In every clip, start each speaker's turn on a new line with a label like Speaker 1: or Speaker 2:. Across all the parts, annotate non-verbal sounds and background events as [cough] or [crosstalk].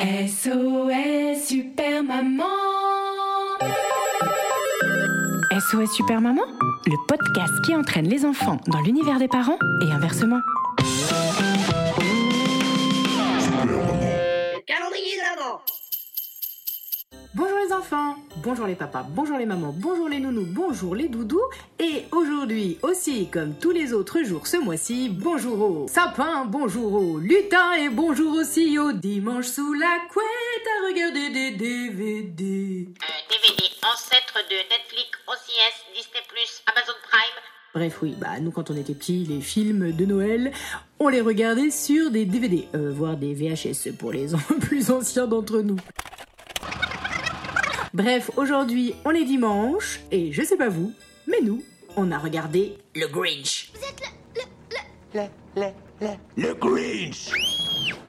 Speaker 1: SOS Super Maman SOS Super Maman, le podcast qui entraîne les enfants dans l'univers des parents et inversement.
Speaker 2: Le calendrier de l'avant
Speaker 3: Bonjour les enfants, bonjour les papas, bonjour les mamans, bonjour les nounous, bonjour les doudous. Et aujourd'hui aussi, comme tous les autres jours ce mois-ci, bonjour au sapin, bonjour au lutin et bonjour aussi au dimanche sous la couette à regarder des DVD.
Speaker 4: DVD ancêtre de Netflix, OCS, Disney+, Amazon Prime.
Speaker 3: Bref, oui, bah nous quand on était petits, les films de Noël, on les regardait sur des DVD, euh, voire des VHS pour les [laughs] plus anciens d'entre nous. Bref, aujourd'hui, on est dimanche, et je sais pas vous, mais nous, on a regardé le Grinch.
Speaker 5: le Grinch.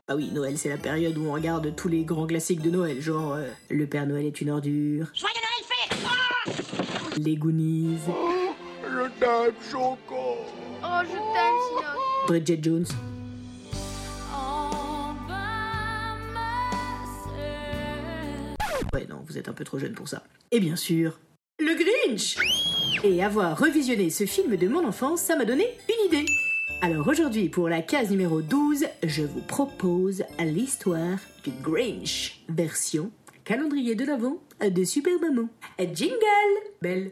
Speaker 3: Ah oui, Noël, c'est la période où on regarde tous les grands classiques de Noël, genre euh, Le Père Noël est une ordure,
Speaker 4: Joyeux Noël fait
Speaker 3: Les Goonies,
Speaker 5: Je t'aime, Choco.
Speaker 6: Oh, je t'aime.
Speaker 3: Bridget Jones. Vous êtes un peu trop jeune pour ça. Et bien sûr, le Grinch Et avoir revisionné ce film de mon enfance, ça m'a donné une idée. Alors aujourd'hui, pour la case numéro 12, je vous propose l'histoire du Grinch, version calendrier de l'Avent de Super Maman. Jingle Belle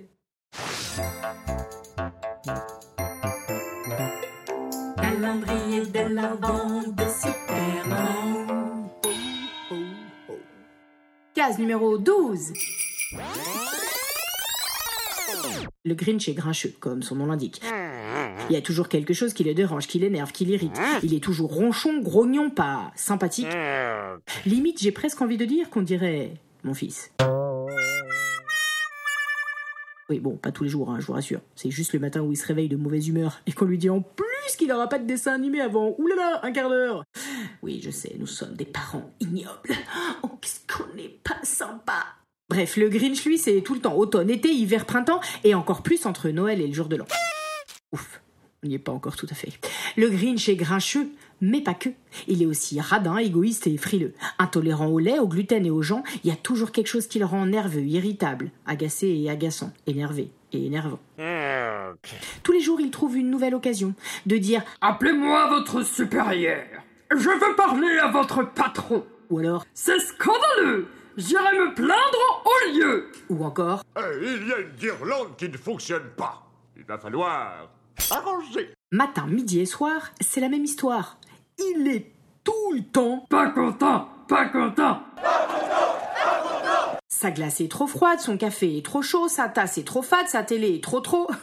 Speaker 3: Calendrier de l'Avent de Super Maman. Case numéro 12. Le Grinch est grincheux, comme son nom l'indique. Il y a toujours quelque chose qui le dérange, qui l'énerve, qui l'irrite. Il est toujours ronchon, grognon, pas sympathique. Limite, j'ai presque envie de dire qu'on dirait mon fils. Oui, bon, pas tous les jours, hein, je vous rassure. C'est juste le matin où il se réveille de mauvaise humeur et qu'on lui dit en plus qu'il n'aura pas de dessin animé avant, oulala, un quart d'heure. Oui, je sais, nous sommes des parents ignobles. Oh, qu'est-ce qu'on n'est pas sympa. Bref, le Grinch, lui, c'est tout le temps automne, été, hiver, printemps et encore plus entre Noël et le jour de l'an. Ouf, on n'y est pas encore tout à fait. Le Grinch est grincheux, mais pas que. Il est aussi radin, égoïste et frileux. Intolérant au lait, au gluten et aux gens, il y a toujours quelque chose qui le rend nerveux, irritable, agacé et agaçant, énervé et énervant. Tous les jours, il trouve une nouvelle occasion de dire
Speaker 7: Appelez-moi votre supérieur. Je veux parler à votre patron.
Speaker 3: ou alors?
Speaker 7: C'est scandaleux. J'irai me plaindre au lieu.
Speaker 3: ou encore?
Speaker 8: Eh, il y a une guirlande qui ne fonctionne pas. Il va falloir arranger.
Speaker 3: matin, midi et soir, c'est la même histoire. Il est tout le temps
Speaker 7: Pas content, pas content.
Speaker 3: Sa glace est trop froide, son café est trop chaud, sa tasse est trop fade, sa télé est trop trop. [laughs]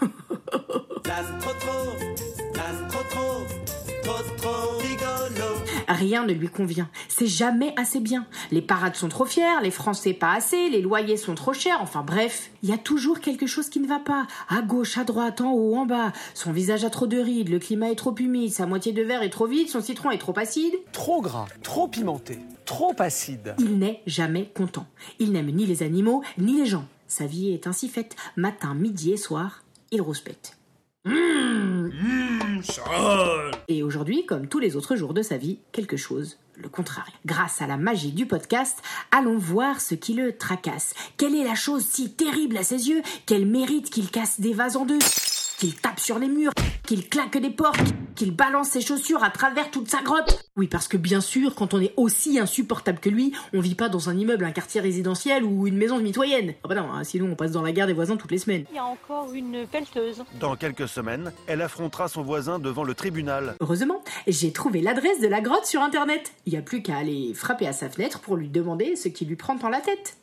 Speaker 3: Rien ne lui convient. C'est jamais assez bien. Les parades sont trop fières, les Français pas assez, les loyers sont trop chers. Enfin bref, il y a toujours quelque chose qui ne va pas. À gauche, à droite, en haut, en bas. Son visage a trop de rides, le climat est trop humide, sa moitié de verre est trop vide, son citron est trop acide.
Speaker 9: Trop gras, trop pimenté, trop acide.
Speaker 3: Il n'est jamais content. Il n'aime ni les animaux, ni les gens. Sa vie est ainsi faite. Matin, midi et soir, il rouspète. Et aujourd'hui, comme tous les autres jours de sa vie, quelque chose le contraire. Grâce à la magie du podcast, allons voir ce qui le tracasse. Quelle est la chose si terrible à ses yeux? Qu'elle mérite qu'il casse des vases en deux? Qu'il tape sur les murs, qu'il claque des portes, qu'il balance ses chaussures à travers toute sa grotte. Oui, parce que bien sûr, quand on est aussi insupportable que lui, on vit pas dans un immeuble, un quartier résidentiel ou une maison mitoyenne. Ah bah non, hein, sinon on passe dans la guerre des voisins toutes les semaines.
Speaker 10: Il y a encore une pelleteuse.
Speaker 11: Dans quelques semaines, elle affrontera son voisin devant le tribunal.
Speaker 3: Heureusement, j'ai trouvé l'adresse de la grotte sur internet. Il y a plus qu'à aller frapper à sa fenêtre pour lui demander ce qui lui prend tant la tête.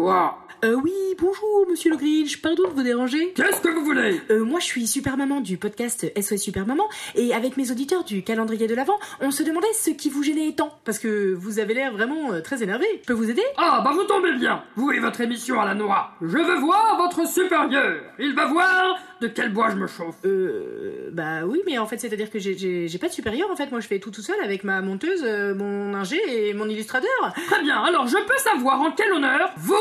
Speaker 7: Quoi
Speaker 3: Euh, oui, bonjour, monsieur le Grinch. Pardon de vous déranger.
Speaker 7: Qu'est-ce que vous voulez?
Speaker 3: Euh, moi, je suis super maman du podcast SOS Super Maman. Et avec mes auditeurs du calendrier de l'Avent, on se demandait ce qui vous gênait tant. Parce que vous avez l'air vraiment euh, très énervé. Je peux vous aider?
Speaker 7: Ah, bah vous tombez bien Vous et votre émission à la noix. Je veux voir votre supérieur. Il va voir de quel bois je me chauffe.
Speaker 3: Euh, bah oui, mais en fait, c'est-à-dire que j'ai- j'ai j'ai pas de supérieur. En fait, moi, je fais tout tout seul avec ma monteuse, euh, mon ingé et mon illustrateur.
Speaker 7: Très bien, alors je peux savoir en quel honneur vous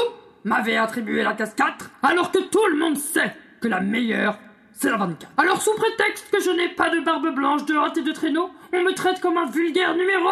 Speaker 7: m'avez attribué la case 4 alors que tout le monde sait que la meilleure c'est la 24. Alors sous prétexte que je n'ai pas de barbe blanche, de hâte et de traîneau, on me traite comme un vulgaire numéro?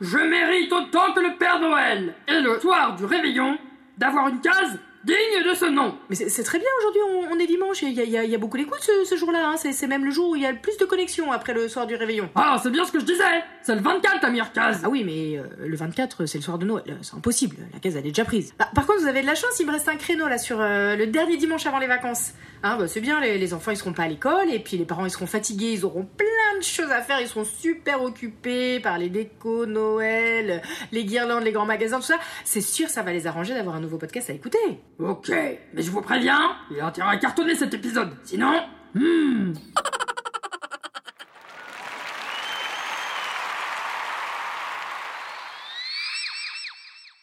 Speaker 7: Je mérite autant que le Père Noël et le soir du réveillon d'avoir une case digne de ce nom.
Speaker 3: Mais c'est très bien aujourd'hui, on, on est dimanche et il y a, y y beaucoup d'écoute ce, ce jour-là. hein. C'est même le jour où il y a le plus de connexions après le soir du réveillon.
Speaker 7: Ah, c'est bien ce que je disais C'est le 24 ta meilleure case
Speaker 3: Ah oui, mais euh, le 24, c'est le soir de Noël. Euh, C'est impossible, la case elle est déjà prise. Ah, par contre, vous avez de la chance, il me reste un créneau là sur euh, le dernier dimanche avant les vacances. Hein, bah, c'est bien, les, les enfants ils seront pas à l'école et puis les parents ils seront fatigués, ils auront plein de choses à faire, ils seront super occupés par les décos, Noël, les guirlandes, les grands magasins, tout ça. C'est sûr, ça va les arranger d'avoir un nouveau podcast à écouter.
Speaker 7: Ok, mais je vous préviens, il a intérêt à cartonner cet épisode. Sinon, hmm,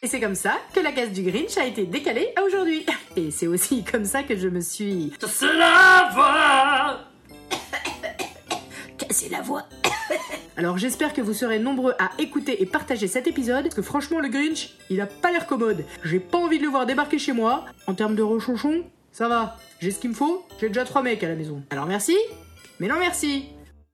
Speaker 3: Et c'est comme ça que la case du Grinch a été décalée à aujourd'hui. Et c'est aussi comme ça que je me suis
Speaker 7: c'est la
Speaker 3: la voix. [coughs] Alors j'espère que vous serez nombreux à écouter et partager cet épisode, parce que franchement le Grinch, il a pas l'air commode. J'ai pas envie de le voir débarquer chez moi. En termes de rechonchon, ça va. J'ai ce qu'il me faut, j'ai déjà trois mecs à la maison. Alors merci, mais non merci.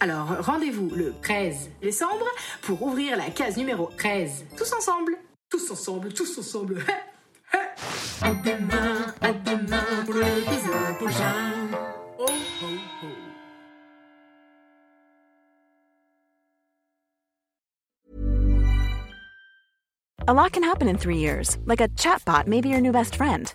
Speaker 3: Alors, rendez-vous le 13 décembre pour ouvrir la case numéro 13. Tous ensemble. Tous ensemble, tous ensemble. [laughs] À demain, à demain pour l'épisode prochain Oh, oh, oh
Speaker 2: A lot can happen in three years, like a chatbot may be your new best friend.